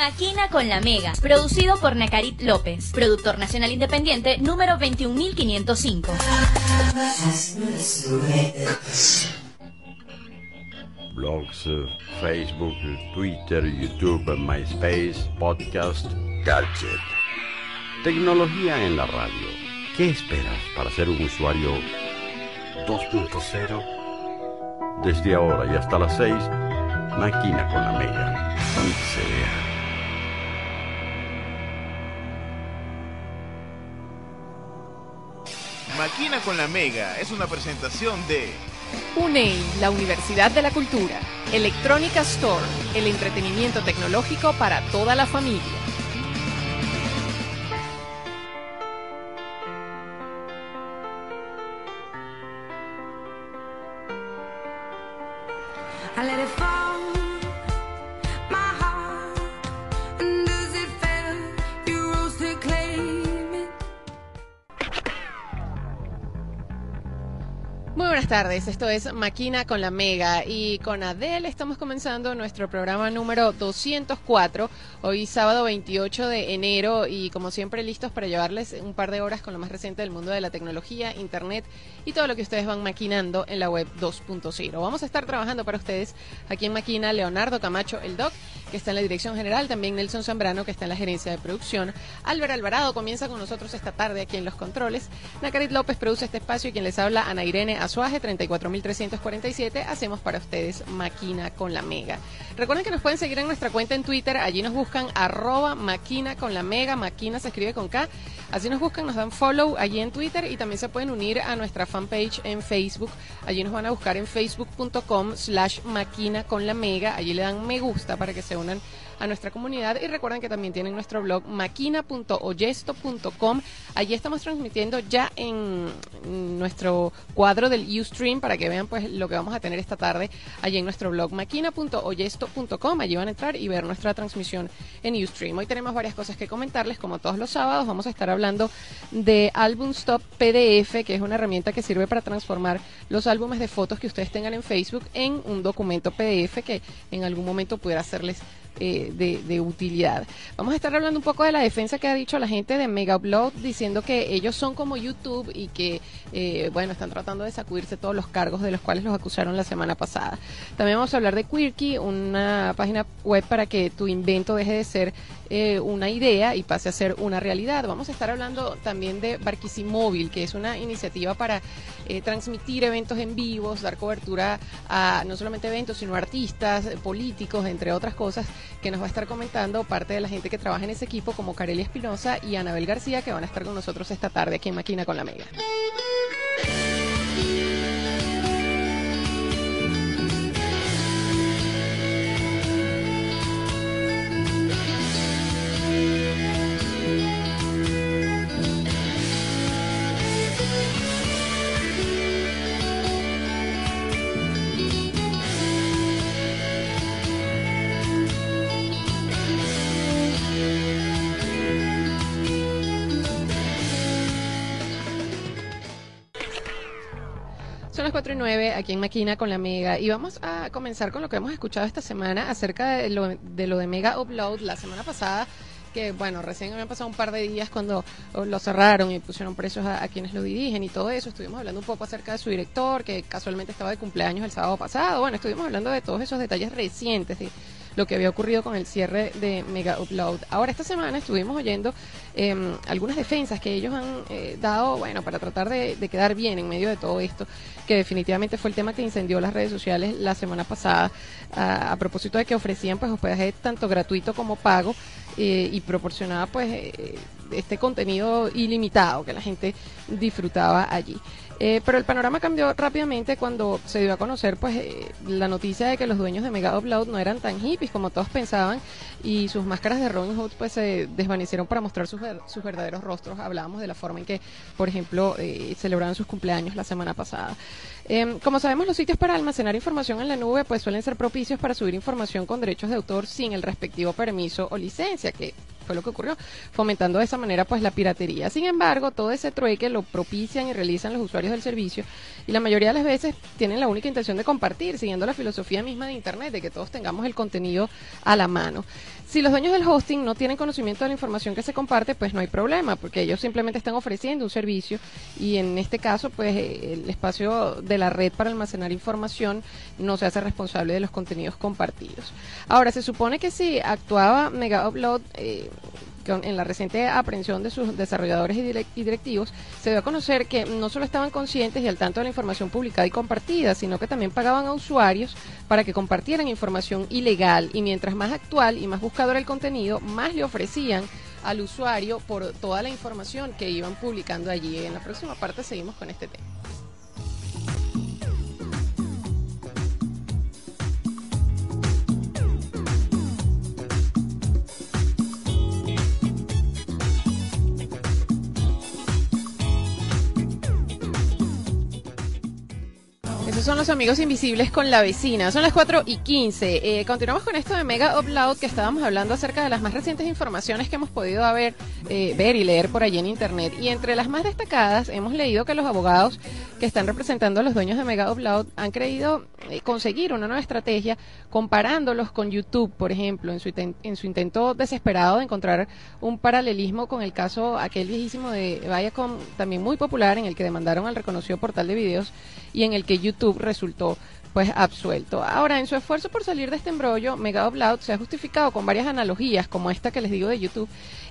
Maquina con la Mega, producido por Nacarit López, productor nacional independiente número 21505. Blogs, Facebook, Twitter, YouTube, MySpace, podcast, gadget. Tecnología en la radio. ¿Qué esperas para ser un usuario 2.0? Desde ahora y hasta las 6, Máquina con la Mega. Máquina con la Mega es una presentación de UNEI, la Universidad de la Cultura. Electrónica Store, el entretenimiento tecnológico para toda la familia. Tardes, esto es Maquina con la Mega y con Adele estamos comenzando nuestro programa número 204, hoy sábado 28 de enero y como siempre listos para llevarles un par de horas con lo más reciente del mundo de la tecnología, internet y todo lo que ustedes van maquinando en la web 2.0. Vamos a estar trabajando para ustedes aquí en Maquina Leonardo Camacho, el doc, que está en la dirección general, también Nelson Zambrano, que está en la gerencia de producción, Álvaro Alvarado comienza con nosotros esta tarde aquí en los controles, Nacarit López produce este espacio y quien les habla, Ana Irene Azuaje, 34347, hacemos para ustedes Maquina con la Mega. Recuerden que nos pueden seguir en nuestra cuenta en Twitter, allí nos buscan arroba Maquina con la Mega, Maquina se escribe con K, así nos buscan, nos dan follow allí en Twitter y también se pueden unir a nuestra fanpage en Facebook, allí nos van a buscar en facebook.com slash Maquina con la Mega, allí le dan me gusta para que se unan a nuestra comunidad y recuerden que también tienen nuestro blog maquina.oyesto.com. Allí estamos transmitiendo ya en nuestro cuadro del Ustream para que vean pues lo que vamos a tener esta tarde allí en nuestro blog maquina.oyesto.com. Allí van a entrar y ver nuestra transmisión en Ustream. Hoy tenemos varias cosas que comentarles como todos los sábados. Vamos a estar hablando de Album Stop PDF, que es una herramienta que sirve para transformar los álbumes de fotos que ustedes tengan en Facebook en un documento PDF que en algún momento pudiera hacerles eh, de, utilidad. Vamos a estar hablando un poco de la defensa que ha dicho la gente de Mega Upload, diciendo que ellos son como YouTube y que, eh, bueno, están tratando de sacudirse todos los cargos de los cuales los acusaron la semana pasada. También vamos a hablar de Quirky, una página web para que tu invento deje de ser eh, una idea y pase a ser una realidad. Vamos a estar hablando también de Barquisimóvil, que es una iniciativa para eh, transmitir eventos en vivos, dar cobertura a no solamente eventos, sino artistas, eh, políticos, entre otras cosas, que nos va a estar comentando parte de la gente que trabaja en ese equipo, como Carelia Espinosa y Anabel García, que van a estar con nosotros esta tarde aquí en Maquina con la Mega. 9 aquí en Maquina con la Mega y vamos a comenzar con lo que hemos escuchado esta semana acerca de lo de, lo Mega Upload la semana pasada que bueno, recién habían pasado un par de días cuando lo cerraron y pusieron precios a, quienes lo dirigen y todo eso. Estuvimos hablando un poco acerca de su director, que casualmente estaba de cumpleaños el sábado pasado. Bueno, estuvimos hablando de todos esos detalles recientes, lo que había ocurrido con el cierre de Mega Upload. Ahora, esta semana estuvimos oyendo eh, algunas defensas que ellos han eh, dado, bueno, para tratar de, quedar bien en medio de todo esto, que definitivamente fue el tema que incendió las redes sociales la semana pasada, a, a propósito de que ofrecían pues hospedaje tanto gratuito como pago eh, y proporcionaba pues eh, este contenido ilimitado que la gente disfrutaba allí. Eh, pero el panorama cambió rápidamente cuando se dio a conocer pues eh, la noticia de que los dueños de Mega Upload no eran tan hippies como todos pensaban y sus máscaras de Robin Hood pues se desvanecieron para mostrar sus, ver- sus verdaderos rostros. Hablábamos de la forma en que, por ejemplo, eh, celebraban sus cumpleaños la semana pasada. Em, como sabemos, los sitios para almacenar información en la nube pues suelen ser propicios para subir información con derechos de autor sin el respectivo permiso o licencia, que fue lo que ocurrió, fomentando de esa manera pues la piratería. Sin embargo, todo ese trueque lo propician y realizan los usuarios del servicio y la mayoría de las veces tienen la única intención de compartir, siguiendo la filosofía misma de Internet, de que todos tengamos el contenido a la mano. Si los dueños del hosting no tienen conocimiento de la información que se comparte, pues no hay problema, porque ellos simplemente están ofreciendo un servicio y en este caso, pues eh, el espacio de la red para almacenar información no se hace responsable de los contenidos compartidos. Ahora, se supone que si actuaba Mega Upload eh, en la reciente aprehensión de sus desarrolladores y directivos, se dio a conocer que no solo estaban conscientes y al tanto de la información publicada y compartida, sino que también pagaban a usuarios para que compartieran información ilegal y mientras más actual y más buscador el contenido, más le ofrecían al usuario por toda la información que iban publicando allí. En la próxima parte seguimos con este tema. Son los amigos invisibles con la vecina. Son las 4 y 15. Eh, continuamos con esto de Mega Upload que estábamos hablando acerca de las más recientes informaciones que hemos podido haber, eh, ver y leer por allí en Internet. Y entre las más destacadas hemos leído que los abogados que están representando a los dueños de Mega Upload han creído eh, conseguir una nueva estrategia comparándolos con YouTube, por ejemplo, en su, en su intento desesperado de encontrar un paralelismo con el caso aquel viejísimo de Viacom, también muy popular, en el que demandaron al reconocido portal de videos y en el que YouTube resultó pues absuelto. Ahora, en su esfuerzo por salir de este embrollo, Mega Upload se ha justificado con varias analogías, como esta que les digo de YouTube,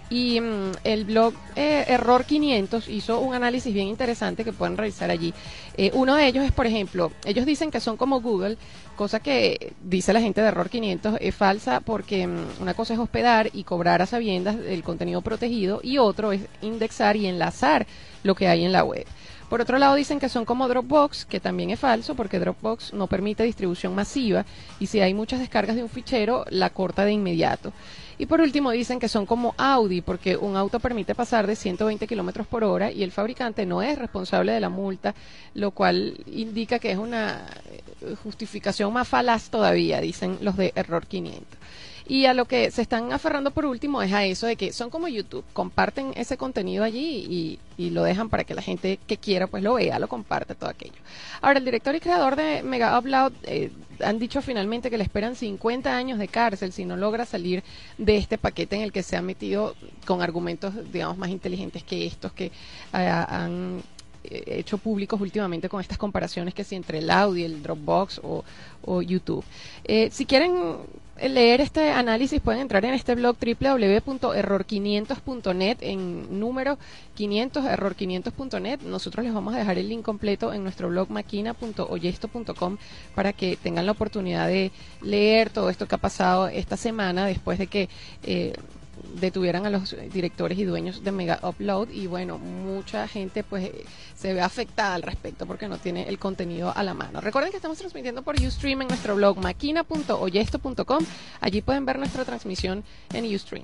y mm, el blog eh, Error 500 hizo un análisis bien interesante que pueden revisar allí. Eh, uno de ellos es, por ejemplo, ellos dicen que son como Google, cosa que dice la gente de Error 500 es falsa porque mm, una cosa es hospedar y cobrar a sabiendas el contenido protegido y otro es indexar y enlazar lo que hay en la web. Por otro lado, dicen que son como Dropbox, que también es falso porque Dropbox no permite distribución masiva y si hay muchas descargas de un fichero, la corta de inmediato. Y por último, dicen que son como Audi porque un auto permite pasar de 120 kilómetros por hora y el fabricante no es responsable de la multa, lo cual indica que es una eh, justificación más falaz todavía, dicen los de Error 500. Y a lo que se están aferrando por último es a eso de que son como YouTube, comparten ese contenido allí y, y lo dejan para que la gente que quiera pues lo vea, lo comparte, todo aquello. Ahora, el director y creador de Mega Upload eh, han dicho finalmente que le esperan 50 años de cárcel si no logra salir de este paquete en el que se ha metido con argumentos, digamos, más inteligentes que estos que ah, han eh, hecho públicos últimamente con estas comparaciones que si entre el Audi, el Dropbox o, o YouTube. Eh, si quieren leer este análisis pueden entrar en este blog www.error500.net en número 500 error500.net. Nosotros les vamos a dejar el link completo en nuestro blog maquina.oyesto.com para que tengan la oportunidad de leer todo esto que ha pasado esta semana después de que eh, detuvieran a los directores y dueños de Mega Upload y bueno, mucha gente pues se ve afectada al respecto porque no tiene el contenido a la mano. Recuerden que estamos transmitiendo por Ustream en nuestro blog maquina.oyesto.com. Allí pueden ver nuestra transmisión en Ustream.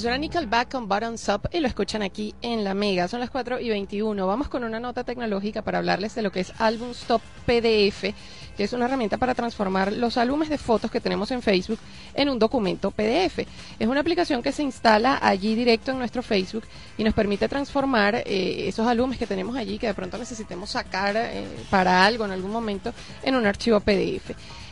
Suena Nickelback con Bottoms Up y lo escuchan aquí en La Mega. Son las 4 y 21. Vamos con una nota tecnológica para hablarles de lo que es Album Stop PDF, que es una herramienta para transformar los álbumes de fotos que tenemos en Facebook en un documento PDF. Es una aplicación que se instala allí directo en nuestro Facebook y nos permite transformar eh, esos álbumes que tenemos allí que de pronto necesitemos sacar eh, para algo en algún momento en un archivo PDF.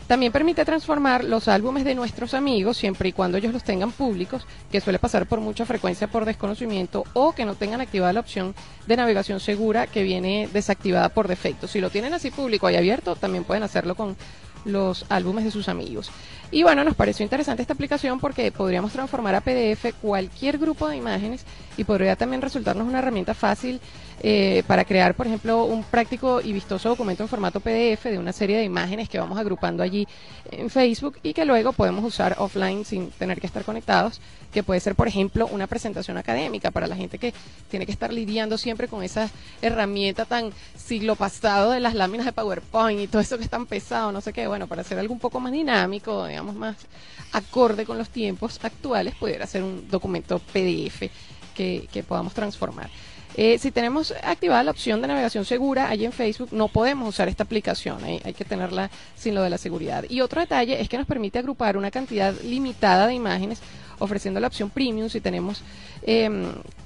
También permite transformar los álbumes de nuestros amigos siempre y cuando ellos los tengan públicos, que suele pasar por mucha frecuencia por desconocimiento o que no tengan activada la opción de navegación segura que viene desactivada por defecto. Si lo tienen así público y abierto, también pueden hacerlo con los álbumes de sus amigos. Y bueno, nos pareció interesante esta aplicación porque podríamos transformar a PDF cualquier grupo de imágenes y podría también resultarnos una herramienta fácil eh, para crear, por ejemplo, un práctico y vistoso documento en formato PDF de una serie de imágenes que vamos agrupando allí en Facebook y que luego podemos usar offline sin tener que estar conectados, que puede ser, por ejemplo, una presentación académica para la gente que tiene que estar lidiando siempre con esa herramienta tan siglo pasado de las láminas de PowerPoint y todo eso que es tan pesado, no sé qué, bueno, para hacer algo un poco más dinámico, digamos, más acorde con los tiempos actuales, pudiera ser un documento PDF que, que podamos transformar. Eh, si tenemos activada la opción de navegación segura allí en Facebook, no podemos usar esta aplicación, hay, hay que tenerla sin lo de la seguridad. Y otro detalle es que nos permite agrupar una cantidad limitada de imágenes ofreciendo la opción premium si tenemos eh,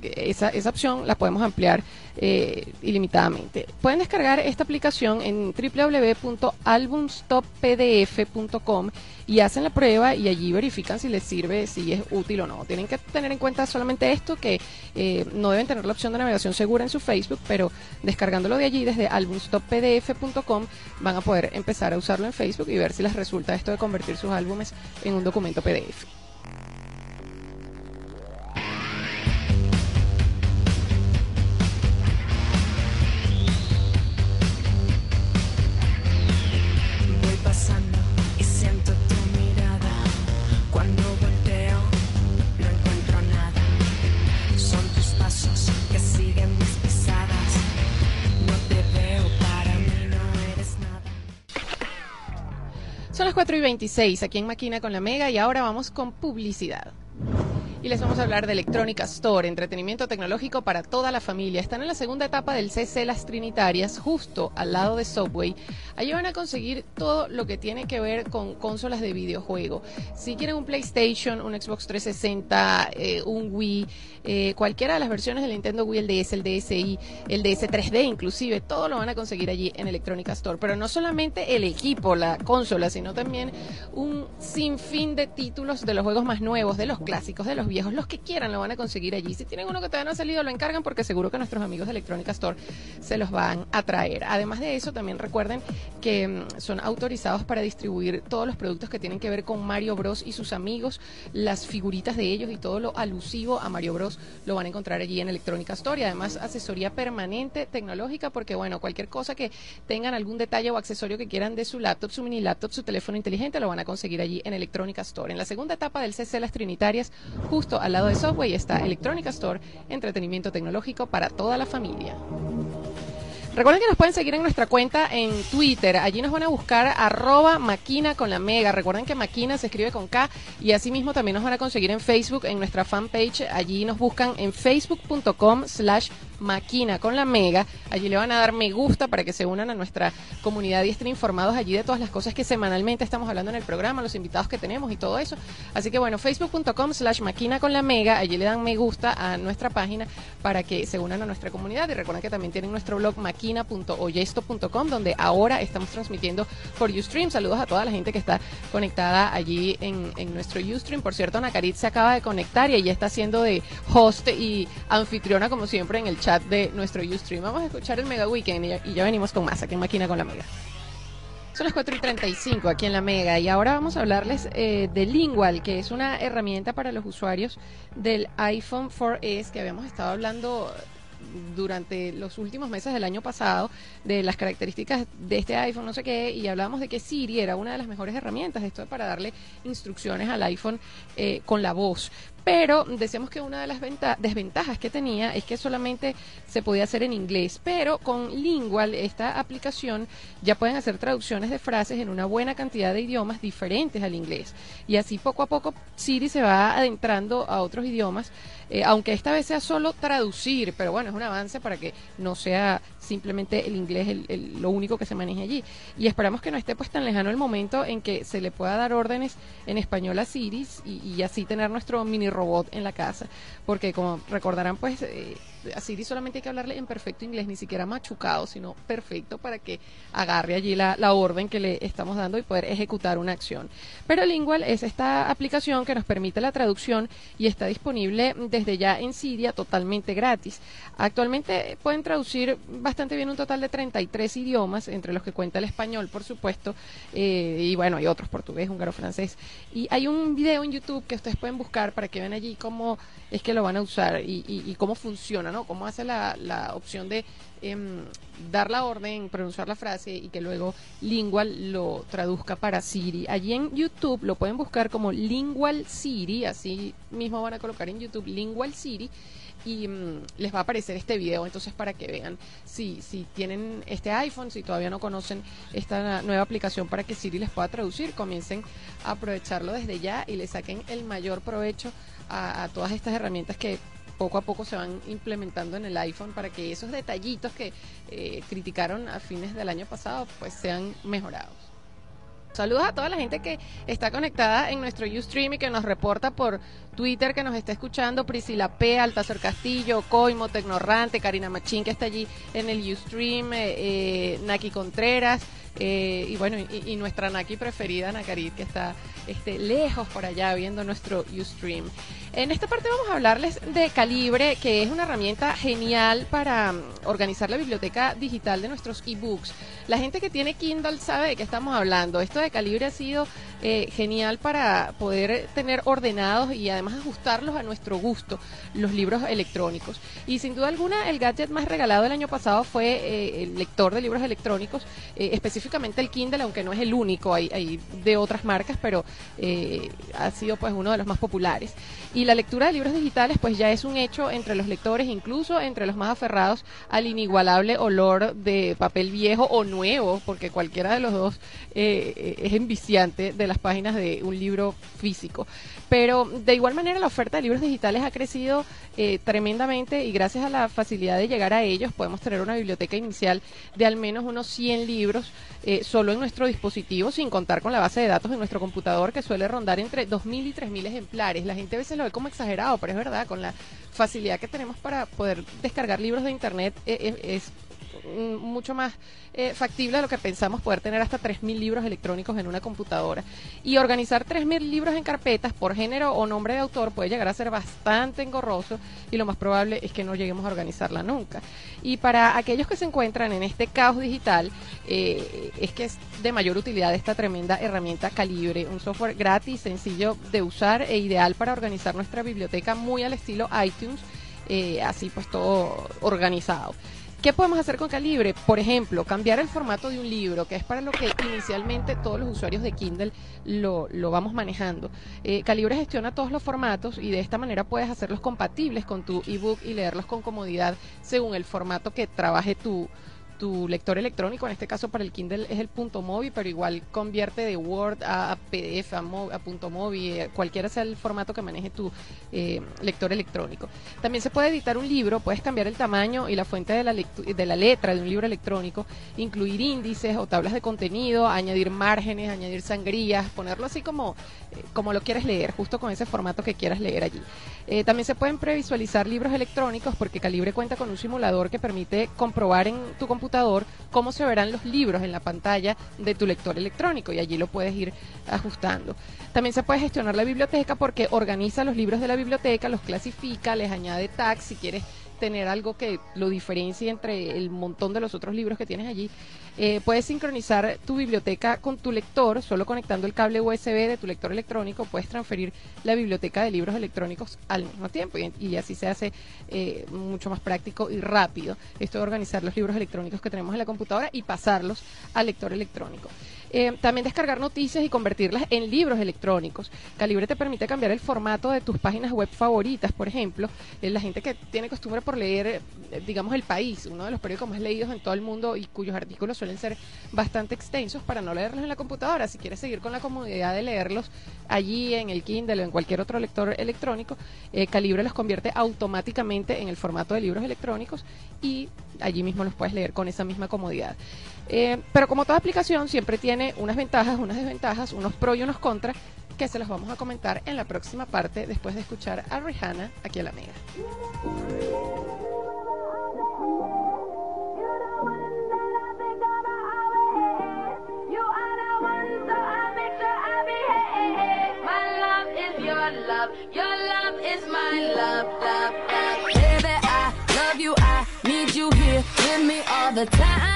esa, esa opción la podemos ampliar eh, ilimitadamente. Pueden descargar esta aplicación en www.albumstoppdf.com y hacen la prueba y allí verifican si les sirve si es útil o no. Tienen que tener en cuenta solamente esto que eh, no deben tener la opción de navegación segura en su Facebook pero descargándolo de allí desde albumstoppdf.com van a poder empezar a usarlo en Facebook y ver si les resulta esto de convertir sus álbumes en un documento PDF 4 y 26 aquí en Maquina con la Mega y ahora vamos con publicidad. Y les vamos a hablar de Electrónica Store, entretenimiento tecnológico para toda la familia. Están en la segunda etapa del CC Las Trinitarias, justo al lado de Subway. Allí van a conseguir todo lo que tiene que ver con consolas de videojuego. Si quieren un PlayStation, un Xbox 360, eh, un Wii, eh, cualquiera de las versiones del Nintendo Wii, el DS, el DSi, el DS 3D inclusive, todo lo van a conseguir allí en Electrónica Store. Pero no solamente el equipo, la consola, sino también un sinfín de títulos de los juegos más nuevos, de los clásicos, de los viejos, los que quieran lo van a conseguir allí. Si tienen uno que todavía no ha salido, lo encargan porque seguro que nuestros amigos de Electrónica Store se los van a traer. Además de eso, también recuerden que mm, son autorizados para distribuir todos los productos que tienen que ver con Mario Bros y sus amigos, las figuritas de ellos y todo lo alusivo a Mario Bros lo van a encontrar allí en Electrónica Store. Y además, asesoría permanente tecnológica porque, bueno, cualquier cosa que tengan algún detalle o accesorio que quieran de su laptop, su mini laptop, su teléfono inteligente, lo van a conseguir allí en Electrónica Store. En la segunda etapa del CC Las Trinitarias, al lado de Subway está Electrónica Store, entretenimiento tecnológico para toda la familia. Recuerden que nos pueden seguir en nuestra cuenta en Twitter. Allí nos van a buscar arroba maquina con la mega. Recuerden que maquina se escribe con K y asimismo también nos van a conseguir en Facebook, en nuestra fanpage. Allí nos buscan en facebook.com slash maquina con la mega. Allí le van a dar me gusta para que se unan a nuestra comunidad y estén informados allí de todas las cosas que semanalmente estamos hablando en el programa, los invitados que tenemos y todo eso. Así que bueno, facebook.com slash maquina con la mega. Allí le dan me gusta a nuestra página para que se unan a nuestra comunidad. Y recuerden que también tienen nuestro blog maquina.oyesto.com donde ahora estamos transmitiendo por Ustream. Saludos a toda la gente que está conectada allí en, nuestro Ustream. Por cierto, Nacarit se acaba de conectar y ella está haciendo de host y anfitriona como siempre en el chat de nuestro Ustream. Vamos a escuchar el Mega Weekend y ya, venimos con más aquí en Máquina con la Mega. Son las 4 y 35 aquí en la Mega y ahora vamos a hablarles eh, de Lingual, que es una herramienta para los usuarios del iPhone 4S que habíamos estado hablando durante los últimos meses del año pasado de las características de este iPhone, no sé qué, y hablábamos de que Siri era una de las mejores herramientas, esto es para darle instrucciones al iPhone eh, con la voz. Pero decíamos que una de las venta- desventajas que tenía es que solamente se podía hacer en inglés, pero con Lingual, esta aplicación, ya pueden hacer traducciones de frases en una buena cantidad de idiomas diferentes al inglés. Y así poco a poco Siri se va adentrando a otros idiomas, eh, aunque esta vez sea solo traducir, pero bueno, es un avance para que no sea simplemente el inglés el- el- lo único que se maneje allí. Y esperamos que no esté pues tan lejano el momento en que se le pueda dar órdenes en español a Siri y, y así tener nuestro mini robot en la casa. Porque como recordarán pues... eh, a Siri solamente hay que hablarle en perfecto inglés, ni siquiera machucado, sino perfecto para que agarre allí la, la orden que le estamos dando y poder ejecutar una acción. Pero Lingual es esta aplicación que nos permite la traducción y está disponible desde ya en Siria totalmente gratis. Actualmente pueden traducir bastante bien un total de 33 idiomas, entre los que cuenta el español, por supuesto, eh, y bueno, hay otros, portugués, húngaro, francés. Y hay un video en YouTube que ustedes pueden buscar para que vean allí cómo es que lo van a usar y, y- y cómo funciona, Cómo hace la, opción de em, dar la orden, pronunciar la frase y que luego Lingual lo traduzca para Siri. Allí en YouTube lo pueden buscar como Lingual Siri, así mismo van a colocar en YouTube Lingual Siri y mm, les va a aparecer este video entonces para que vean si, si tienen este iPhone, si todavía no conocen esta nueva aplicación para que Siri les pueda traducir, comiencen a aprovecharlo desde ya y le saquen el mayor provecho a todas estas herramientas que poco a poco se van implementando en el iPhone para que esos detallitos que eh, criticaron a fines del año pasado pues sean mejorados. Saludos a toda la gente que está conectada en nuestro Ustream y que nos reporta por Twitter, que nos está escuchando. Priscila P, Altacer Castillo, Coimo, Tecnorrante, Karina Machín, que está allí en el Ustream, eh, eh, Naki Contreras, eh, y bueno, y, y nuestra Naki preferida, Nakarit, que está este, lejos por allá viendo nuestro Ustream. En esta parte vamos a hablarles de Calibre, que es una herramienta genial para mm, organizar la biblioteca digital de nuestros ebooks. La gente que tiene Kindle sabe de qué estamos hablando. Esto de Calibre ha sido eh, genial para poder tener ordenados y además ajustarlos a nuestro gusto los libros electrónicos. Y sin duda alguna, el gadget más regalado el año pasado fue eh, el lector de libros electrónicos, eh, específicamente el Kindle, aunque no es el único, hay, hay de otras marcas, pero ha sido pues uno de los más populares. Y la lectura de libros digitales pues ya es un hecho entre los lectores, incluso entre los más aferrados al inigualable olor de papel viejo o nuevo, porque cualquiera de los dos eh, es enviciante de las páginas de un libro físico. Pero de igual manera la oferta de libros digitales ha crecido eh, tremendamente y gracias a la facilidad de llegar a ellos podemos tener una biblioteca inicial de al menos unos 100 libros eh, solo en nuestro dispositivo, sin contar con la base de datos de nuestro computador que suele rondar entre 2.000 y 3.000 ejemplares. La gente a veces lo como exagerado, pero es verdad, con la facilidad que tenemos para poder descargar libros de Internet eh, eh, es mucho más eh, factible de lo que pensamos poder tener hasta 3.000 libros electrónicos en una computadora. Y organizar 3.000 libros en carpetas por género o nombre de autor puede llegar a ser bastante engorroso y lo más probable es que no lleguemos a organizarla nunca. Y para aquellos que se encuentran en este caos digital, eh, es que es de mayor utilidad esta tremenda herramienta Calibre, un software gratis, sencillo de usar e ideal para organizar nuestra biblioteca muy al estilo iTunes, eh, así pues todo organizado. ¿Qué podemos hacer con Calibre? Por ejemplo, cambiar el formato de un libro, que es para lo que inicialmente todos los usuarios de Kindle lo, lo vamos manejando. Eh, Calibre gestiona todos los formatos y de esta manera puedes hacerlos compatibles con tu ebook y leerlos con comodidad según el formato que trabaje tu, tu lector electrónico, en este caso para el Kindle es el punto móvil, pero igual convierte de Word a, PDF, a, a punto móvil, eh, cualquiera sea el formato que maneje tu eh, lector electrónico. También se puede editar un libro, puedes cambiar el tamaño y la fuente de la, de la letra de un libro electrónico, incluir índices o tablas de contenido, añadir márgenes, añadir sangrías, ponerlo así como, eh, como lo quieres leer, justo con ese formato que quieras leer allí. También se pueden previsualizar libros electrónicos porque Calibre cuenta con un simulador que permite comprobar en tu cómo se verán los libros en la pantalla de tu lector electrónico y allí lo puedes ir ajustando. También se puede gestionar la biblioteca porque organiza los libros de la biblioteca, los clasifica, les añade tags si quieres tener algo que lo diferencie entre el montón de los otros libros que tienes allí. Eh, puedes sincronizar tu biblioteca con tu lector, solo conectando el cable USB de tu lector electrónico, puedes transferir la biblioteca de libros electrónicos al mismo tiempo y, así se hace eh, mucho más práctico y rápido esto de organizar los libros electrónicos que tenemos en la computadora y pasarlos al lector electrónico. Eh, también descargar noticias y convertirlas en libros electrónicos. Calibre te permite cambiar el formato de tus páginas web favoritas, por ejemplo. Eh, la gente que tiene costumbre por leer, eh, digamos, El País, uno de los periódicos más leídos en todo el mundo y cuyos artículos suelen ser bastante extensos para no leerlos en la computadora. Si quieres seguir con la comodidad de leerlos allí en el Kindle o en cualquier otro lector electrónico, eh, Calibre los convierte automáticamente en el formato de libros electrónicos y allí mismo los puedes leer con esa misma comodidad. Eh, pero como toda aplicación siempre tiene unas ventajas, unas desventajas, unos pros y unos contras que se los vamos a comentar en la próxima parte después de escuchar a Rihanna aquí en la Mega. the time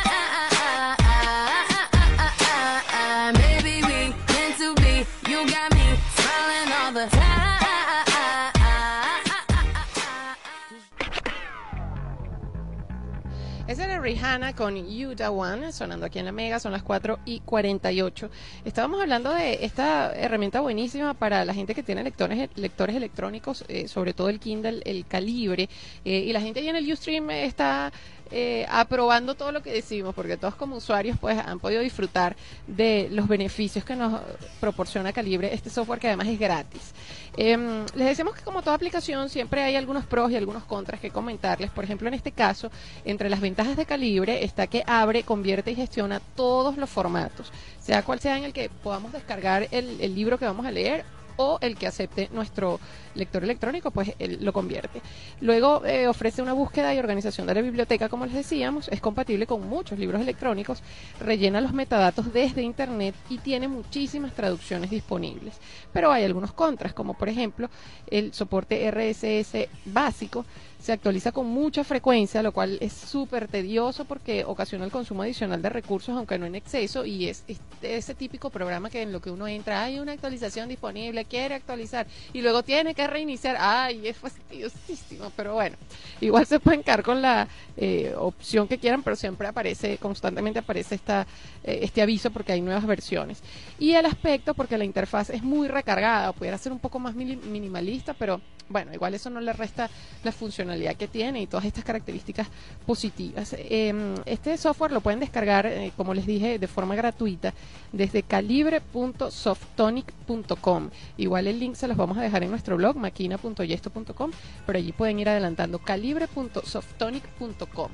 Rihanna con You The One, sonando aquí en la Mega, son las 4 y 48. Estábamos hablando de esta herramienta buenísima para la gente que tiene lectores, lectores electrónicos, eh, sobre todo el Kindle, el Calibre, eh, y la gente ahí en el Ustream está eh, aprobando todo lo que decimos, porque todos como usuarios pues han podido disfrutar de los beneficios que nos proporciona Calibre, este software que además es gratis. Em, les decimos que como toda aplicación siempre hay algunos pros y algunos contras que comentarles. Por ejemplo, en este caso, entre las ventajas de Calibre está que abre, convierte y gestiona todos los formatos, sea cual sea en el que podamos descargar el, el libro que vamos a leer o el que acepte nuestro lector electrónico, pues él lo convierte. Luego eh, ofrece una búsqueda y organización de la biblioteca, como les decíamos, es compatible con muchos libros electrónicos, rellena los metadatos desde Internet y tiene muchísimas traducciones disponibles. Pero hay algunos contras, como por ejemplo el soporte RSS básico, se actualiza con mucha frecuencia, lo cual es súper tedioso porque ocasiona el consumo adicional de recursos, aunque no en exceso, y es, es ese típico programa que en lo que uno entra, hay una actualización disponible, quiere actualizar, y luego tiene que reiniciar, ay, es fastidiosísimo, pero bueno, igual se pueden quedar con la eh, opción que quieran, pero siempre aparece, constantemente aparece esta, eh, este aviso porque hay nuevas versiones. Y el aspecto, porque la interfaz es muy recargada, pudiera ser un poco más minimalista, pero bueno, igual eso no le resta la funcionalidad que tiene y todas estas características positivas. Eh, este software lo pueden descargar, eh, como les dije, de forma gratuita desde calibre.softonic.com. Igual el link se los vamos a dejar en nuestro blog, maquina.yesto.com, pero allí pueden ir adelantando calibre.softonic.com.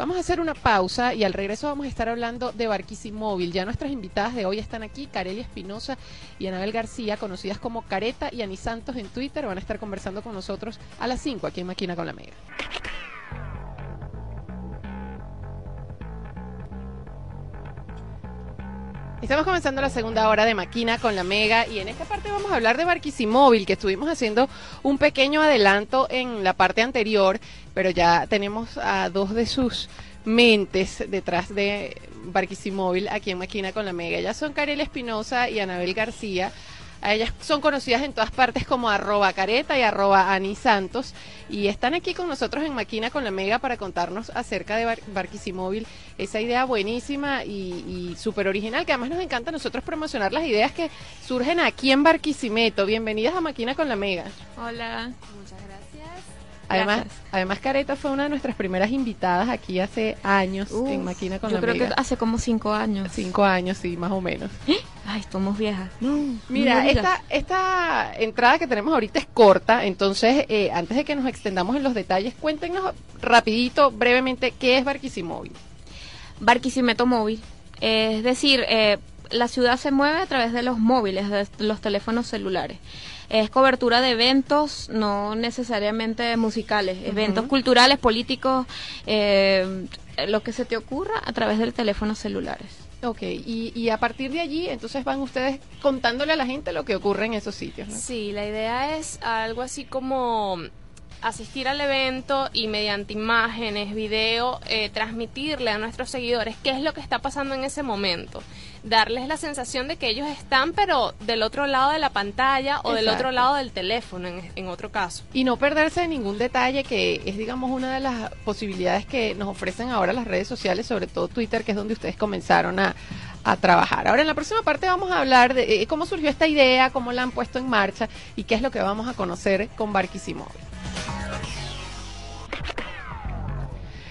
Vamos a hacer una pausa y al regreso vamos a estar hablando de Barquisimóvil. Ya nuestras invitadas de hoy están aquí, Carelia Espinosa y Anabel García, conocidas como Careta y Ani Santos en Twitter, van a estar conversando con nosotros a las 5 aquí en Maquina con la Mega. Estamos comenzando la segunda hora de Maquina con la Mega y en esta parte vamos a hablar de Barquisimóvil, que estuvimos haciendo un pequeño adelanto en la parte anterior, pero ya tenemos a dos de sus mentes detrás de Barquisimóvil aquí en Maquina con la Mega. Ellas son Karel Espinosa y Anabel García. A ellas son conocidas en todas partes como arroba careta y arroba Ani Santos y están aquí con nosotros en Maquina con la Mega para contarnos acerca de Bar Barquisimóvil, esa idea buenísima y, y súper original que además nos encanta a nosotros promocionar las ideas que surgen aquí en Barquisimeto. Bienvenidas a Maquina con la Mega. Hola. Muchas gracias. Además, Gracias. además Careta fue una de nuestras primeras invitadas aquí hace años Uf, en Maquina con yo la creo que hace como cinco años. Cinco años, sí, más o menos. Ay, estamos viejas. No, Mira, no esta, esta entrada que tenemos ahorita es corta, entonces eh, antes de que nos extendamos en los detalles, cuéntenos rapidito, brevemente, qué es Barquisimóvil. Barquisimeto móvil. Es decir, eh, la ciudad se mueve a través de los móviles, de los teléfonos celulares. Es cobertura de eventos, no necesariamente musicales, eventos culturales, políticos, eh, lo que se te ocurra a través del teléfono celulares. Ok, y, y a partir de allí, entonces van ustedes contándole a la gente lo que ocurre en esos sitios, ¿no? Sí, la idea es algo así como asistir al evento y mediante imágenes, video, eh, transmitirle a nuestros seguidores qué es lo que está pasando en ese momento. Darles la sensación de que ellos están, pero del otro lado de la pantalla o del otro lado del teléfono, en, en otro caso. Y no perderse de ningún detalle que es, digamos, una de las posibilidades que nos ofrecen ahora las redes sociales, sobre todo Twitter, que es donde ustedes comenzaron a, a trabajar. Ahora, en la próxima parte vamos a hablar de eh, cómo surgió esta idea, cómo la han puesto en marcha y qué es lo que vamos a conocer con Barquisimóvil.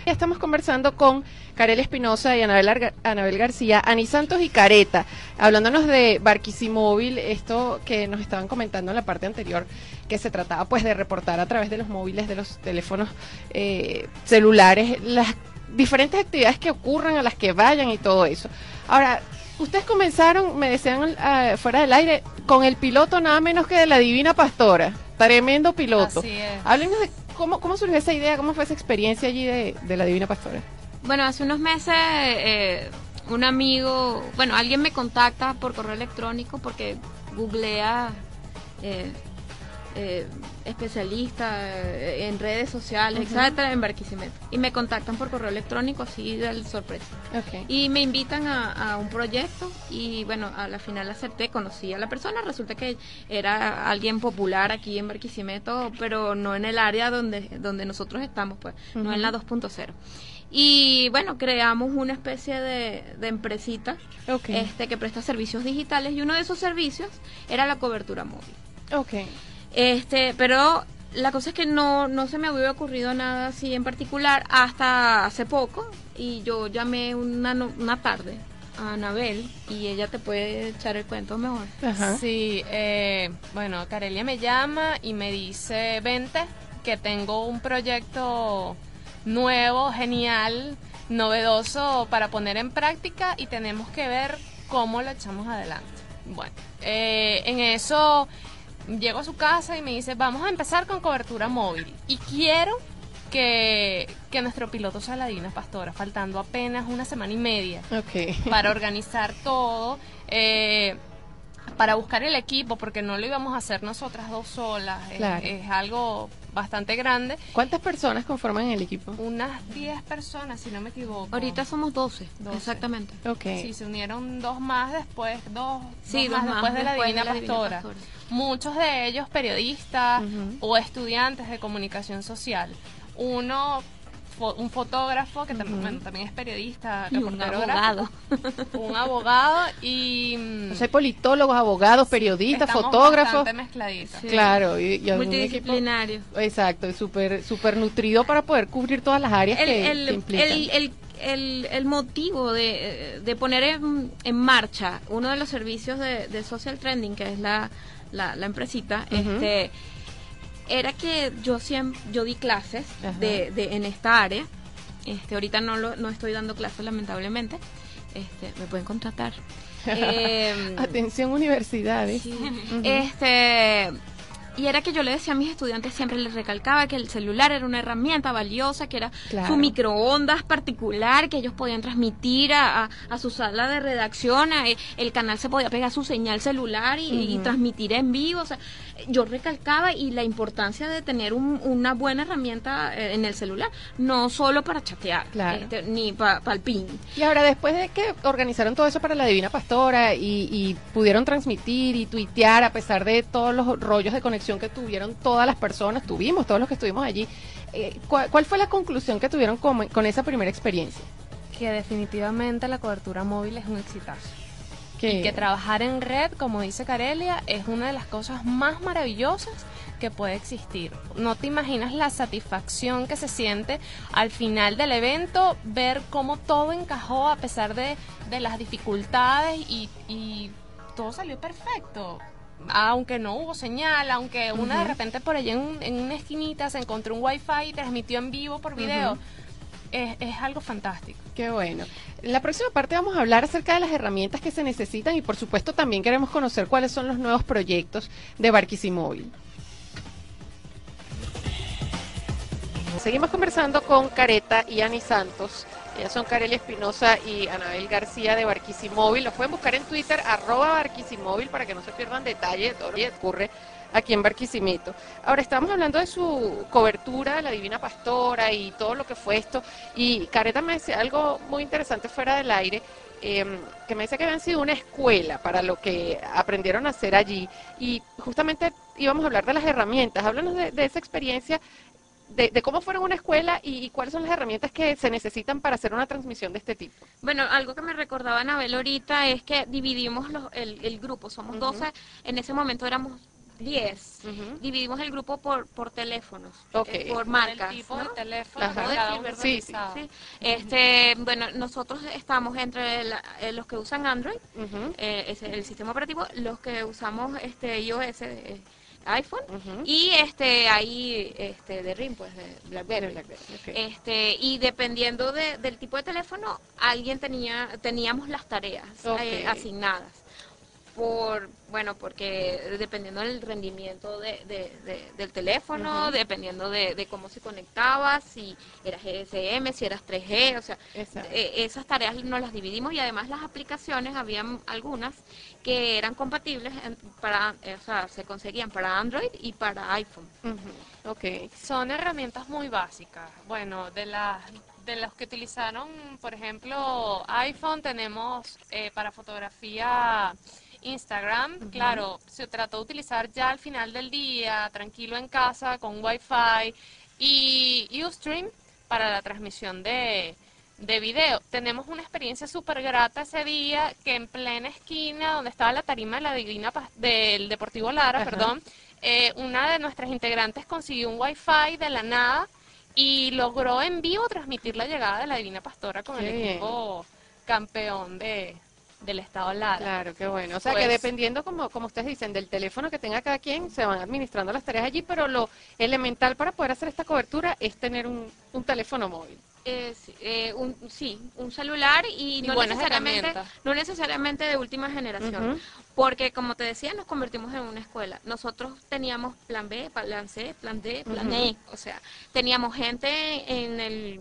Estamos conversando con Karel Espinosa y Anabel García, Ani Santos y Careta, hablándonos de Barquisimóvil, esto que nos estaban comentando en la parte anterior, que se trataba pues de reportar a través de los móviles, de los teléfonos eh, celulares, las diferentes actividades que ocurran, a las que vayan y todo eso. Ahora, ustedes comenzaron, me decían eh, fuera del aire, con el piloto nada menos que de la Divina Pastora, tremendo piloto. Así es. Háblenos de cómo, cómo surgió esa idea, cómo fue esa experiencia allí de, de la Divina Pastora. Bueno, hace unos meses eh, un amigo, bueno, alguien me contacta por correo electrónico porque googlea eh, eh, especialista eh, en redes sociales, etcétera, en Barquisimeto. Y me contactan por correo electrónico, así del sorpresa. Ok. Y me invitan a, a un proyecto y bueno, a la final acepté, conocí a la persona, resulta que era alguien popular aquí en Barquisimeto, pero no en el área donde, donde nosotros estamos, pues, no en la 2.0. Y bueno, creamos una especie de, de empresita este, que presta servicios digitales y uno de esos servicios era la cobertura móvil. Este, pero la cosa es que no, no se me había ocurrido nada así en particular hasta hace poco y yo llamé una, no- una tarde a Anabel y ella te puede echar el cuento mejor. Ajá. Sí, eh, bueno, Carelia me llama y me dice, vente, que tengo un proyecto nuevo, genial, novedoso para poner en práctica y tenemos que ver cómo lo echamos adelante. Bueno, eh, en eso llego a su casa y me dice, vamos a empezar con cobertura móvil y quiero que, que nuestro piloto sea la Pastora, faltando apenas una semana y media para organizar todo, eh, para buscar el equipo, porque no lo íbamos a hacer nosotras dos solas, es, Claro. es algo bastante grande. ¿Cuántas personas conforman el equipo? Unas 10 personas, si no me equivoco. Ahorita somos 12, 12. exactamente. Ok. Sí, se unieron dos más después, dos, Sí, dos más dos más después de la después de Divina la Divina Pastora. Muchos de ellos periodistas o estudiantes de comunicación social. Uno, fo- un fotógrafo que tam- bueno, también es periodista, Y un abogado. gráfico, un abogado y... mm, O sea, hay politólogos, abogados, periodistas, estamos fotógrafos. bastante mezcladitas. Sí. Claro, y, y algún equipo. Multidisciplinario. Exacto, y súper super nutrido para poder cubrir todas las áreas el, que, el- que implican. el- el- el- el motivo de, de poner en, en marcha uno de los servicios de, de social trending que es la, la, la empresita Ujú. este era que yo siempre yo di clases de, de- en esta área. Este ahorita no lo, no estoy dando clases lamentablemente. Este me pueden contratar. Em, Atención universidades. Sí. Este y era que yo le decía a mis estudiantes, siempre les recalcaba que el celular era una herramienta valiosa, que era Claro. su microondas particular, que ellos podían transmitir a, a- a su sala de redacción, a- el canal se podía pegar su señal celular y, transmitir en vivo. O sea, yo recalcaba y la importancia de tener un- una buena herramienta eh, en el celular, no solo para chatear, Claro. este, ni para el ping. Y ahora, después de que organizaron todo eso para la Divina Pastora y, y pudieron transmitir y tuitear a pesar de todos los rollos de conexión que tuvieron todas las personas, tuvimos, todos los que estuvimos allí, eh, ¿cuál, cuál fue la conclusión que tuvieron con, con esa primera experiencia? Que definitivamente la cobertura móvil es un exitazo. Y que trabajar en red, como dice Carelia, es una de las cosas más maravillosas que puede existir. No te imaginas la satisfacción que se siente al final del evento, ver cómo todo encajó a pesar de, de las dificultades y, y todo salió perfecto. Aunque no hubo señal, aunque una de repente por allá en, en una esquinita se encontró un wifi y transmitió en vivo por video, es, es algo fantástico. Qué bueno. En la próxima parte vamos a hablar acerca de las herramientas que se necesitan y por supuesto también queremos conocer cuáles son los nuevos proyectos de Barquisimóvil. Seguimos conversando con Careta y Ani Santos. Ellas son Carelia Espinosa y Anabel García de Barquisimóvil. Los pueden buscar en Twitter, arroba Barquisimóvil, para que no se pierdan detalles de todo lo que ocurre aquí en Barquisimeto. Ahora estamos hablando de su cobertura de la Divina Pastora y todo lo que fue esto. Y Careta me decía algo muy interesante fuera del aire, eh, que me decía que habían sido una escuela para lo que aprendieron a hacer allí. Y justamente íbamos a hablar de las herramientas. Háblanos de esa experiencia, de, de cómo fueron una escuela y, y cuáles son las herramientas que se necesitan para hacer una transmisión de este tipo. Bueno, algo que me recordaba Anabel ahorita es que dividimos los- el, el grupo, somos Ujú. 12, en ese momento éramos 10. Ujú. Dividimos el grupo por, por teléfonos, eh, por Por marcas. el tipo ¿no? de teléfono Ajá. que cada uno Sí, sí, sí. Este, bueno, nosotros estamos entre la- eh, los que usan Android, eh, es el sistema operativo, los que usamos este iOS, iPhone, y este ahí este de RIM, pues de BlackBerry. De BlackBerry, ok. Este, y dependiendo de- del tipo de teléfono, alguien tenía, teníamos las tareas eh, asignadas. Por bueno porque dependiendo del rendimiento de, de- de- del teléfono dependiendo de, de cómo se conectaba si era GSM si eras 3G o sea eh, esas tareas nos las dividimos y además las aplicaciones habían algunas que eran compatibles en- para eh, o sea se conseguían para Android y para iPhone Ujú, Ok. Son herramientas muy básicas. Bueno, de las de los que utilizaron, por ejemplo, iPhone tenemos eh, para fotografía Instagram, claro, se trató de utilizar ya al final del día, tranquilo en casa, con Wi-Fi y Ustream para la transmisión de, de video. Tenemos una experiencia súper grata ese día que en plena esquina donde estaba la tarima de la Divina Pas- del Deportivo Lara, Ajá. perdón, eh, una de nuestras integrantes consiguió un Wi-Fi de la nada y logró en vivo transmitir la llegada de la Divina Pastora con Qué el bien. equipo campeón de, del estado Lara. Claro, qué bueno. O sea, que Pues- dependiendo, como, como ustedes dicen, del teléfono que tenga cada quien, se van administrando las tareas allí, pero lo elemental para poder hacer esta cobertura es tener un, un teléfono móvil. Eh, sí, eh, un, sí, un celular y, Y no necesariamente herramientas. no necesariamente de última generación, porque como te decía, nos convertimos en una escuela. Nosotros teníamos plan B, plan C, plan D, plan Ujú. E, o sea, teníamos gente en el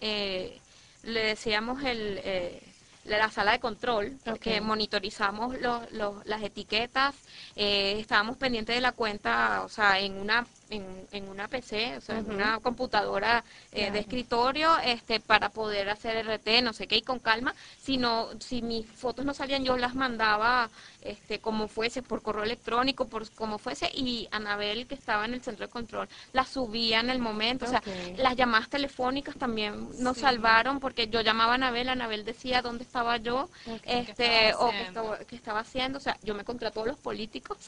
eh, le decíamos el eh, la sala de control, Ok. que monitorizamos los, los- las etiquetas, eh, estábamos pendientes de la cuenta, o sea, en una en, en una PC, o sea, en una computadora eh, Claro. de escritorio, este, para poder hacer RT, no sé qué, y con calma. Si no, si mis fotos no salían, yo las mandaba, este, como fuese, por correo electrónico, por como fuese, y Anabel, que estaba en el centro de control, las subía en el momento. O sea, las llamadas telefónicas también nos Sí. salvaron, porque yo llamaba a Anabel, Anabel decía dónde estaba yo, este, estaba o qué estaba, qué estaba haciendo. O sea, yo me encontré a todos los políticos.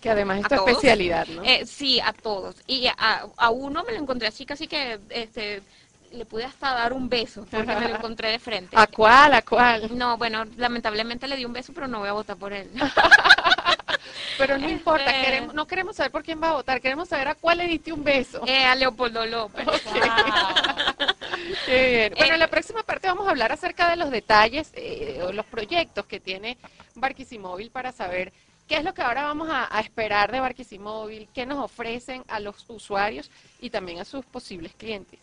Que además es ¿A tu especialidad, ¿no? Eh, sí, a todos. Y a, a uno me lo encontré así, casi que este, le pude hasta dar un beso, porque me lo encontré de frente. ¿A cuál? ¿A cuál? No, bueno, lamentablemente le di un beso, pero no voy a votar por él. Pero no importa, Este- queremos, no queremos saber por quién va a votar, queremos saber a cuál le diste un beso. Eh, a Leopoldo López. Qué bien. Bueno, Eh, en la próxima parte vamos a hablar acerca de los detalles eh, o los proyectos que tiene Barquisimóvil para saber qué es lo que ahora vamos a, esperar de Barquisimóvil, qué nos ofrecen a los usuarios y también a sus posibles clientes.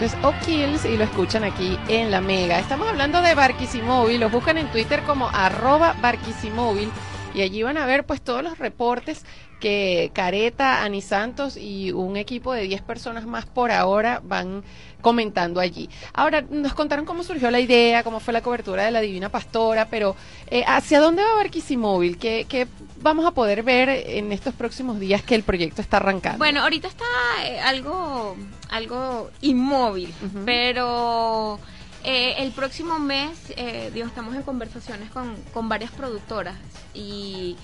Eso es O'Kills y lo escuchan aquí en La Mega. Estamos hablando de Barquisimóvil, los buscan en Twitter como arroba Barquisimóvil y allí van a ver pues todos los reportes que Careta, Ani Santos y un equipo de 10 personas más por ahora van comentando allí. Ahora, nos contaron cómo surgió la idea, cómo fue la cobertura de la Divina Pastora, pero eh, ¿hacia dónde va Barquisimóvil? ¿Qué, ¿Qué vamos a poder ver en estos próximos días que el proyecto está arrancando? Bueno, ahorita está eh, algo, algo inmóvil, pero eh, el próximo mes, eh, digo, estamos en conversaciones con, con varias productoras y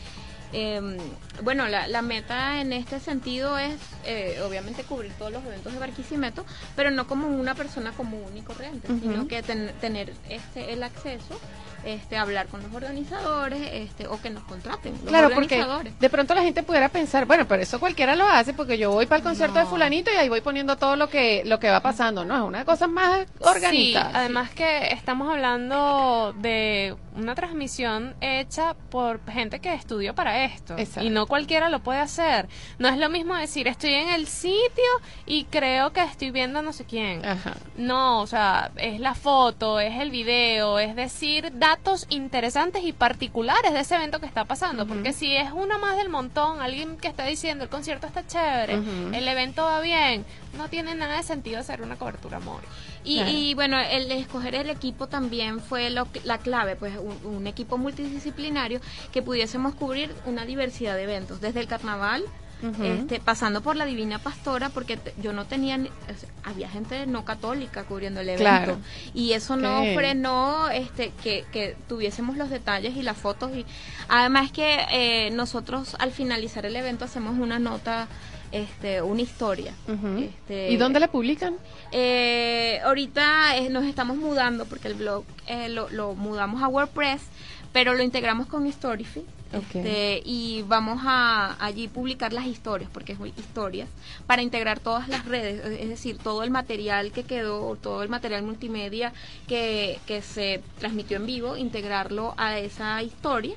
eh, bueno, la, la meta en este sentido es eh, obviamente cubrir todos los eventos de Barquisimeto, pero no como una persona común y corriente, sino que ten- tener este el acceso, este hablar con los organizadores, este o que nos contraten los Claro, porque de pronto la gente pudiera pensar, bueno, pero eso cualquiera lo hace porque yo voy para el concierto de fulanito y ahí voy poniendo todo lo que lo que va pasando, ¿no? Es una cosa más organizada. Sí, además que estamos hablando de una transmisión hecha por gente que estudió para esto. Exacto. Y no cualquiera lo puede hacer. No es lo mismo decir, estoy en el sitio y creo que estoy viendo no sé quién. Ajá. No, o sea, es la foto, es el video, es decir, datos interesantes y particulares de ese evento que está pasando. Porque si es uno más del montón, alguien que está diciendo el concierto está chévere, el evento va bien, no tiene nada de sentido hacer una cobertura móvil. Y, Claro. y, bueno, el escoger el equipo también fue lo la clave, pues un, un equipo multidisciplinario que pudiésemos cubrir una diversidad de eventos, desde el carnaval este, pasando por la Divina Pastora, porque yo no tenía, o sea, había gente no católica cubriendo el evento. Claro. Y eso no frenó este, que, que tuviésemos los detalles y las fotos. y Además que eh, nosotros al finalizar el evento hacemos una nota, este, una historia. Este, ¿Y dónde la publican? eh, ahorita eh, nos estamos mudando porque el blog eh, lo, lo mudamos a WordPress, pero lo integramos con Storyfy. Este, y vamos a allí publicar las historias, porque es muy- historias, para integrar todas las redes, es decir, todo el material que quedó, todo el material multimedia que, que se transmitió en vivo, integrarlo a esa historia.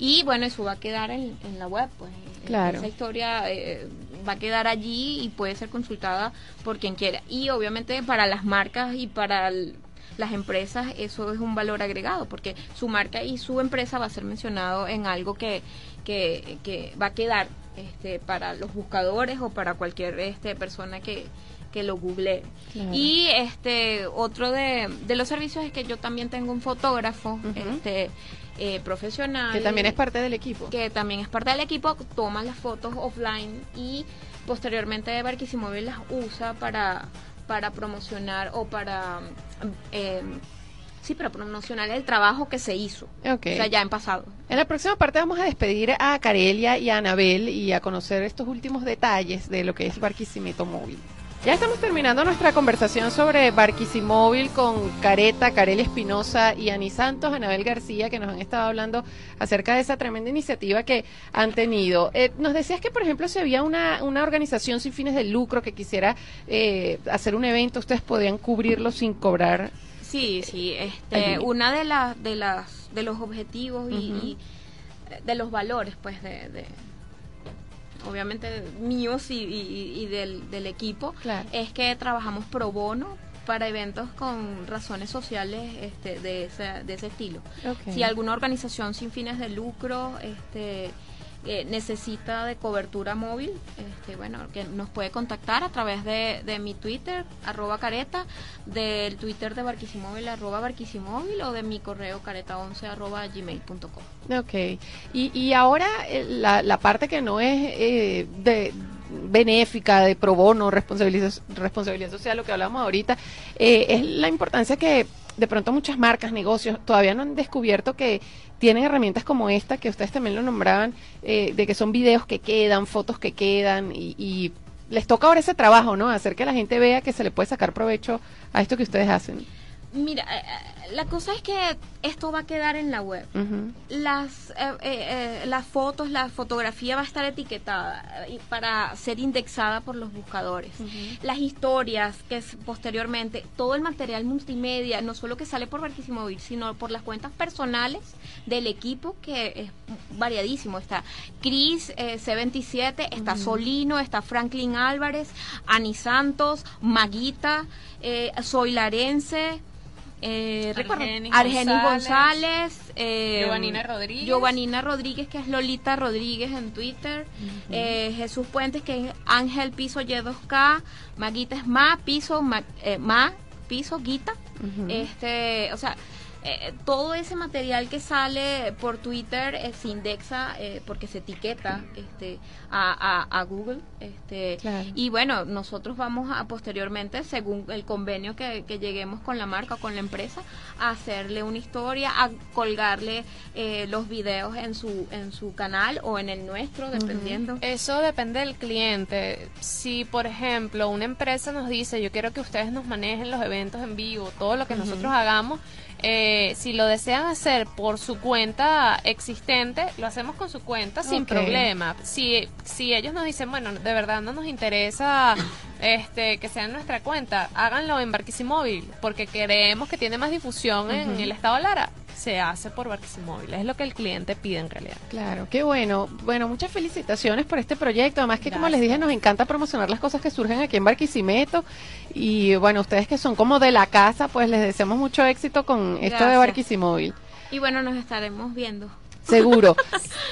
Y bueno, eso va a quedar en, en la web, pues. Claro. Esa historia eh, va a quedar allí y puede ser consultada por quien quiera. Y obviamente para las marcas y para el- las empresas eso es un valor agregado porque su marca y su empresa va a ser mencionado en algo que, que, que va a quedar este, para los buscadores o para cualquier este, persona que, que lo googlee. Claro. Y este otro de, de los servicios es que yo también tengo un fotógrafo este, eh, profesional Que también es parte del equipo. que también es parte del equipo, toma las fotos offline y posteriormente Barquisimóvil las usa para, para promocionar o para eh, sí, para promocionar el trabajo que se hizo. Ok. O sea, ya en pasado. En la próxima parte vamos a despedir a Carelia y a Anabel y a conocer estos últimos detalles de lo que es Barquisimeto Móvil. Ya estamos terminando nuestra conversación sobre Barquisimóvil con Careta, Carelia Espinosa y Ani Santos, Anabel García, que nos han estado hablando acerca de esa tremenda iniciativa que han tenido. Eh, nos decías que, por ejemplo, si había una, una organización sin fines de lucro que quisiera eh, hacer un evento, ustedes podían cubrirlo sin cobrar. Sí, sí, este, Allí. una de las de las de los objetivos y, de los valores, pues, de, de- obviamente míos y, y- y del, del equipo, Claro. es que trabajamos pro bono para eventos con razones sociales este, de, ese, de ese estilo. Si alguna organización sin fines de lucro este, eh, necesita de cobertura móvil, este, bueno, que nos puede contactar a través de, de mi Twitter, arroba careta, del Twitter de Barquisimóvil, arroba Barquisimóvil, o de mi correo careta11 arroba gmail.com. Ok. Y, y ahora eh, la, la parte que no es eh, de benéfica, de pro bono, responsabilidad, responsabilidad social, lo que hablamos ahorita, eh, es la importancia que de pronto muchas marcas, negocios, todavía no han descubierto que tienen herramientas como esta, que ustedes también lo nombraban, eh, de que son videos que quedan, fotos que quedan, y, y les toca ahora ese trabajo, ¿no? Hacer que la gente vea que se le puede sacar provecho a esto que ustedes hacen. Mira, eh, eh, la cosa es que esto va a quedar en la web. Las eh, eh, eh, las fotos, la fotografía va a estar etiquetada eh, para ser indexada por los buscadores. Las historias que es posteriormente, todo el material multimedia, no solo que sale por Barquisimóvil, sino por las cuentas personales del equipo que es variadísimo. Está Chris eh, C27, está Solino, está Franklin Álvarez, Ani Santos, Maguita, eh, Soy Larense. Eh, Argenis Argenis González, eh, Giovanina Rodríguez. Giovanina Rodríguez, que es Lolita Rodríguez en Twitter, eh, Jesús Puentes, que es Ángel Piso Y2K, Maguita es Ma Piso, Ma, eh, Ma Piso Guita, este, o sea, eh, todo ese material que sale por Twitter eh, se indexa eh, porque se etiqueta este, a, a- a Google. Este, Claro. Y bueno, nosotros vamos a posteriormente, según el convenio que, que lleguemos con la marca o con la empresa, a hacerle una historia, a colgarle eh, los videos en su, en su canal o en el nuestro, dependiendo. Eso depende del cliente. Si, por ejemplo, una empresa nos dice, yo quiero que ustedes nos manejen los eventos en vivo, todo lo que nosotros hagamos, eh, si lo desean hacer por su cuenta existente, lo hacemos con su cuenta sin Ok. problema. Si, si ellos nos dicen, bueno, de verdad no nos interesa este que sea en nuestra cuenta, háganlo en Barquisimóvil, porque queremos que tiene más difusión en el estado Lara. Se hace por Barquisimóvil, es lo que el cliente pide en realidad. Claro, qué bueno. Bueno, muchas felicitaciones por este proyecto. Además que, como les dije, nos encanta promocionar las cosas que surgen aquí en Barquisimeto. Y bueno, ustedes que son como de la casa, pues les deseamos mucho éxito con esto de. Barquisimóvil. Y bueno, nos estaremos viendo. Seguro.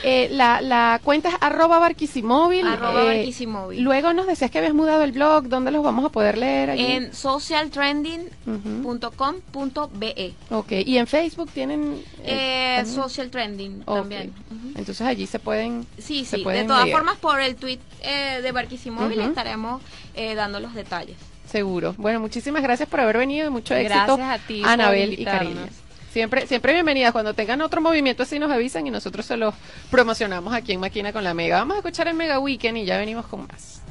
Eh, la, la cuenta es arroba barquisimóvil. Arroba eh, barquisimóvil. Luego nos decías que habías mudado el blog. ¿Dónde los vamos a poder leer? allí? En socialtrending.com.be. Ok, y en Facebook tienen... Eh, también? social trending Ok. también. Entonces allí se pueden... Sí, se sí. De pueden todas leer. formas, por el tweet eh, de Barquisimóvil Ujú. estaremos eh, dando los detalles. Seguro. Bueno, muchísimas gracias por haber venido y mucho éxito. Gracias a ti Anabel y invitarnos. Siempre, siempre bienvenidas. Cuando tengan otro movimiento así nos avisan y nosotros se los promocionamos aquí en Máquina con la Mega. Vamos a escuchar el Mega Weekend y ya venimos con más.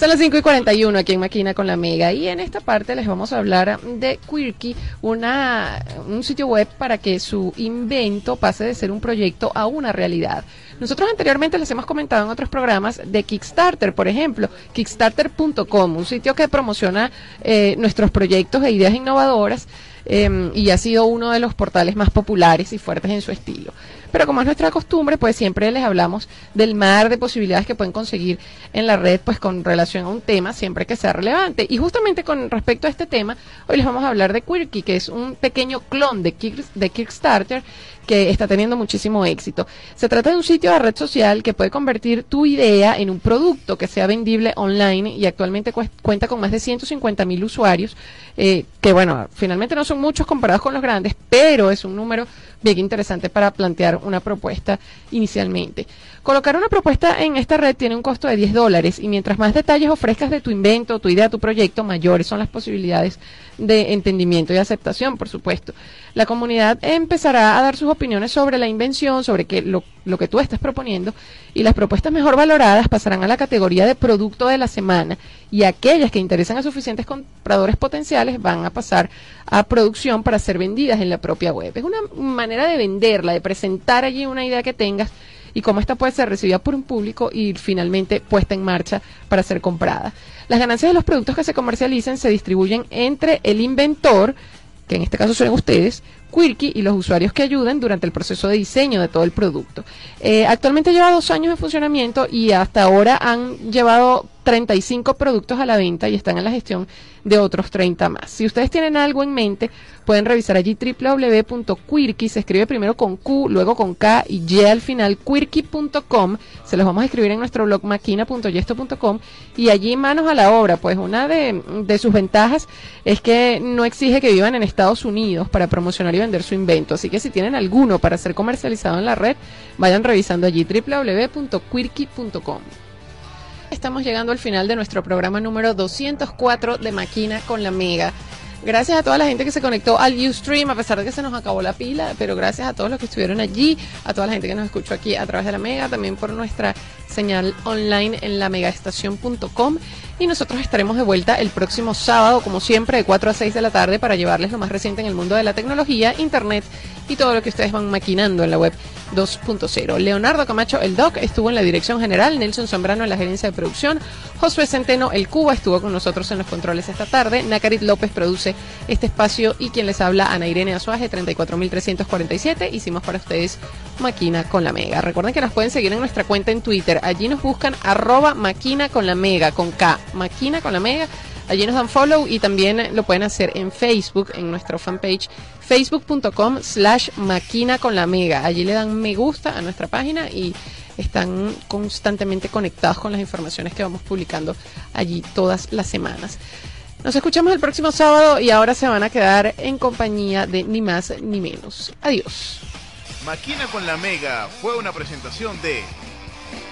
Son las 5 y 41 aquí en Máquina con la Mega y en esta parte les vamos a hablar de Quirky, una, un sitio web para que su invento pase de ser un proyecto a una realidad. Nosotros anteriormente les hemos comentado en otros programas de Kickstarter, por ejemplo, kickstarter.com, un sitio que promociona eh, nuestros proyectos e ideas innovadoras eh, y ha sido uno de los portales más populares y fuertes en su estilo. Pero como es nuestra costumbre, pues siempre les hablamos del mar de posibilidades que pueden conseguir en la red, pues con relación a un tema, siempre que sea relevante. Y justamente con respecto a este tema, hoy les vamos a hablar de Quirky, que es un pequeño clon de, Kick- de Kickstarter que está teniendo muchísimo éxito. Se trata de un sitio de red social que puede convertir tu idea en un producto que sea vendible online y actualmente cuenta con más de 150 mil usuarios, eh, que bueno, finalmente no son muchos comparados con los grandes, pero es un número bien interesante para plantear una propuesta inicialmente. Colocar una propuesta en esta red tiene un costo de 10 dólares y mientras más detalles ofrezcas de tu invento, tu idea, tu proyecto, mayores son las posibilidades de entendimiento y aceptación, por supuesto. La comunidad empezará a dar sus opiniones sobre la invención, sobre que lo, lo que tú estás proponiendo y las propuestas mejor valoradas pasarán a la categoría de producto de la semana y aquellas que interesan a suficientes compradores potenciales van a pasar a producción para ser vendidas en la propia web. Es una manera de venderla, de presentar allí una idea que tengas y cómo esta puede ser recibida por un público y finalmente puesta en marcha para ser comprada. Las ganancias de los productos que se comercialicen se distribuyen entre el inventor, que en este caso son ustedes, Quirky y los usuarios que ayuden durante el proceso de diseño de todo el producto. Eh, actualmente lleva dos años de funcionamiento y hasta ahora han llevado 35 productos a la venta y están en la gestión de otros 30 más. Si ustedes tienen algo en mente, pueden revisar allí www.quirky, se escribe primero con Q, luego con K y Y al final, quirky.com, se los vamos a escribir en nuestro blog maquina.yesto.com y allí manos a la obra, pues una de, de sus ventajas es que no exige que vivan en Estados Unidos para promocionar y vender su invento, así que si tienen alguno para ser comercializado en la red, vayan revisando allí www.quirky.com. Estamos llegando al final de nuestro programa número 204 de Maquina con la Mega. Gracias a toda la gente que se conectó al Ustream, a pesar de que se nos acabó la pila, pero gracias a todos los que estuvieron allí, a toda la gente que nos escuchó aquí a través de la Mega, también por nuestra señal online en la megaestación.com. Y nosotros estaremos de vuelta el próximo sábado, como siempre, de 4 a 6 de la tarde, para llevarles lo más reciente en el mundo de la tecnología, internet y todo lo que ustedes van maquinando en la web 2.0. Leonardo Camacho, el doc, estuvo en la dirección general, Nelson Zambrano en la gerencia de producción, Josué Centeno, el Cuba, estuvo con nosotros en los controles esta tarde, Nacarit López produce este espacio y quien les habla, Ana Irene Azuaje, 34.347. Hicimos para ustedes Maquina con la Mega. Recuerden que nos pueden seguir en nuestra cuenta en Twitter. Allí nos buscan arroba Maquina con la Mega, con K, Maquina con la Mega. Allí nos dan follow y también lo pueden hacer en Facebook, en nuestro fanpage, facebook.com slash maquina con la mega. Allí le dan me gusta a nuestra página y están constantemente conectados con las informaciones que vamos publicando allí todas las semanas. Nos escuchamos el próximo sábado y ahora se van a quedar en compañía de ni más ni menos. Adiós. Maquina con la Mega fue una presentación de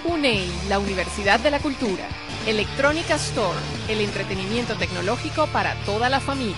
UNEI, la Universidad de la Cultura. Electrónica Store, el entretenimiento tecnológico para toda la familia.